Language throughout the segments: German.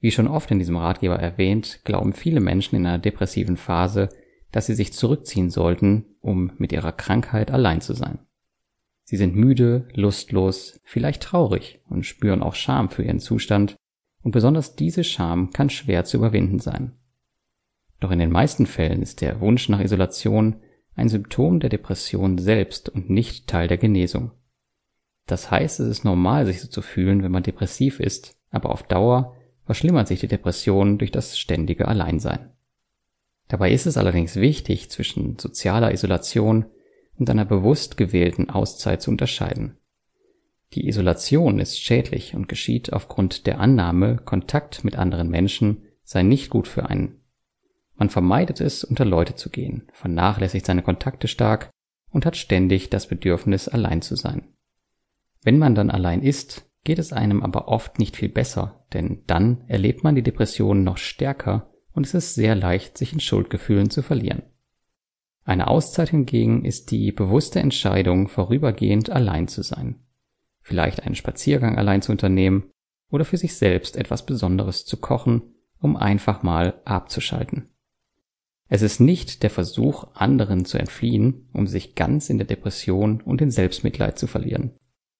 Wie schon oft in diesem Ratgeber erwähnt, glauben viele Menschen in einer depressiven Phase, dass sie sich zurückziehen sollten, um mit ihrer Krankheit allein zu sein. Sie sind müde, lustlos, vielleicht traurig und spüren auch Scham für ihren Zustand, und besonders diese Scham kann schwer zu überwinden sein. Doch in den meisten Fällen ist der Wunsch nach Isolation ein Symptom der Depression selbst und nicht Teil der Genesung. Das heißt, es ist normal, sich so zu fühlen, wenn man depressiv ist, aber auf Dauer verschlimmert sich die Depression durch das ständige Alleinsein. Dabei ist es allerdings wichtig, zwischen sozialer Isolation und einer bewusst gewählten Auszeit zu unterscheiden. Die Isolation ist schädlich und geschieht aufgrund der Annahme, Kontakt mit anderen Menschen sei nicht gut für einen. Man vermeidet es, unter Leute zu gehen, vernachlässigt seine Kontakte stark und hat ständig das Bedürfnis, allein zu sein. Wenn man dann allein ist, geht es einem aber oft nicht viel besser, denn dann erlebt man die Depression noch stärker und es ist sehr leicht, sich in Schuldgefühlen zu verlieren. Eine Auszeit hingegen ist die bewusste Entscheidung, vorübergehend allein zu sein. Vielleicht einen Spaziergang allein zu unternehmen oder für sich selbst etwas Besonderes zu kochen, um einfach mal abzuschalten. Es ist nicht der Versuch, anderen zu entfliehen, um sich ganz in der Depression und in Selbstmitleid zu verlieren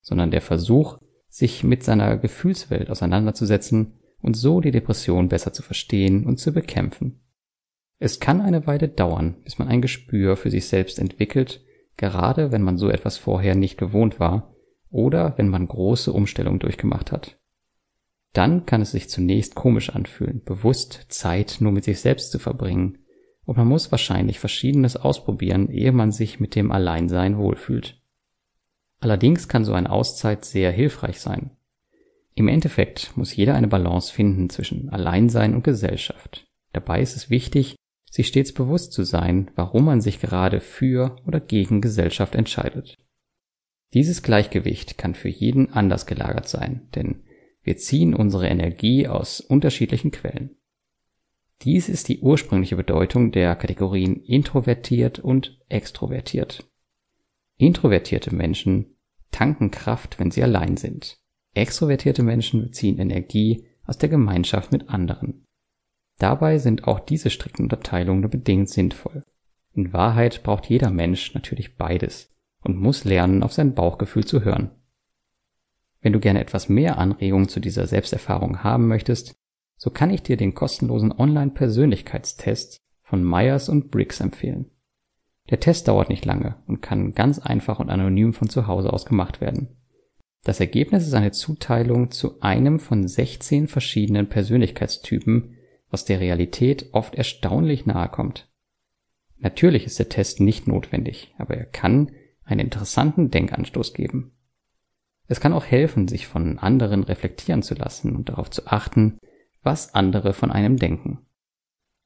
sondern der Versuch, sich mit seiner Gefühlswelt auseinanderzusetzen und so die Depression besser zu verstehen und zu bekämpfen. Es kann eine Weile dauern, bis man ein Gespür für sich selbst entwickelt, gerade wenn man so etwas vorher nicht gewohnt war oder wenn man große Umstellungen durchgemacht hat. Dann kann es sich zunächst komisch anfühlen, bewusst Zeit nur mit sich selbst zu verbringen, und man muss wahrscheinlich Verschiedenes ausprobieren, ehe man sich mit dem Alleinsein wohlfühlt. Allerdings kann so eine Auszeit sehr hilfreich sein. Im Endeffekt muss jeder eine Balance finden zwischen Alleinsein und Gesellschaft. Dabei ist es wichtig, sich stets bewusst zu sein, warum man sich gerade für oder gegen Gesellschaft entscheidet. Dieses Gleichgewicht kann für jeden anders gelagert sein, denn wir ziehen unsere Energie aus unterschiedlichen Quellen. Dies ist die ursprüngliche Bedeutung der Kategorien introvertiert und extrovertiert. Introvertierte Menschen tanken Kraft, wenn sie allein sind. Extrovertierte Menschen beziehen Energie aus der Gemeinschaft mit anderen. Dabei sind auch diese strikten Unterteilungen nur bedingt sinnvoll. In Wahrheit braucht jeder Mensch natürlich beides und muss lernen, auf sein Bauchgefühl zu hören. Wenn du gerne etwas mehr Anregungen zu dieser Selbsterfahrung haben möchtest, so kann ich dir den kostenlosen Online-Persönlichkeitstest von Myers und Briggs empfehlen. Der Test dauert nicht lange und kann ganz einfach und anonym von zu Hause aus gemacht werden. Das Ergebnis ist eine Zuteilung zu einem von 16 verschiedenen Persönlichkeitstypen, was der Realität oft erstaunlich nahe kommt. Natürlich ist der Test nicht notwendig, aber er kann einen interessanten Denkanstoß geben. Es kann auch helfen, sich von anderen reflektieren zu lassen und darauf zu achten, was andere von einem denken.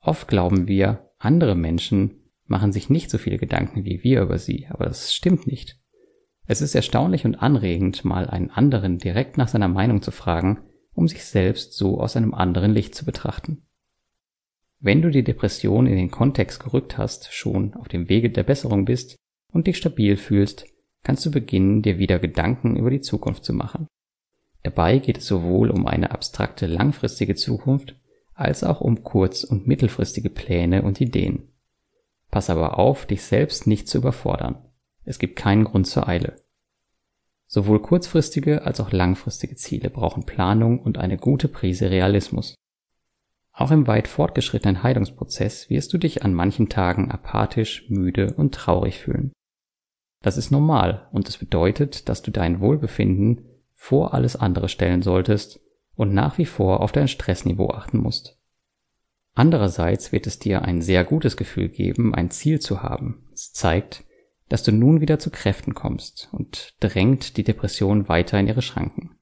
Oft glauben wir, andere Menschen machen sich nicht so viele Gedanken wie wir über sie, aber das stimmt nicht. Es ist erstaunlich und anregend, mal einen anderen direkt nach seiner Meinung zu fragen, um sich selbst so aus einem anderen Licht zu betrachten. Wenn du die Depression in den Kontext gerückt hast, schon auf dem Wege der Besserung bist und dich stabil fühlst, kannst du beginnen, dir wieder Gedanken über die Zukunft zu machen. Dabei geht es sowohl um eine abstrakte langfristige Zukunft als auch um kurz- und mittelfristige Pläne und Ideen. Pass aber auf, dich selbst nicht zu überfordern. Es gibt keinen Grund zur Eile. Sowohl kurzfristige als auch langfristige Ziele brauchen Planung und eine gute Prise Realismus. Auch im weit fortgeschrittenen Heilungsprozess wirst du dich an manchen Tagen apathisch, müde und traurig fühlen. Das ist normal und es bedeutet, dass du dein Wohlbefinden vor alles andere stellen solltest und nach wie vor auf dein Stressniveau achten musst. Andererseits wird es dir ein sehr gutes Gefühl geben, ein Ziel zu haben. Es zeigt, dass du nun wieder zu Kräften kommst und drängt die Depression weiter in ihre Schranken.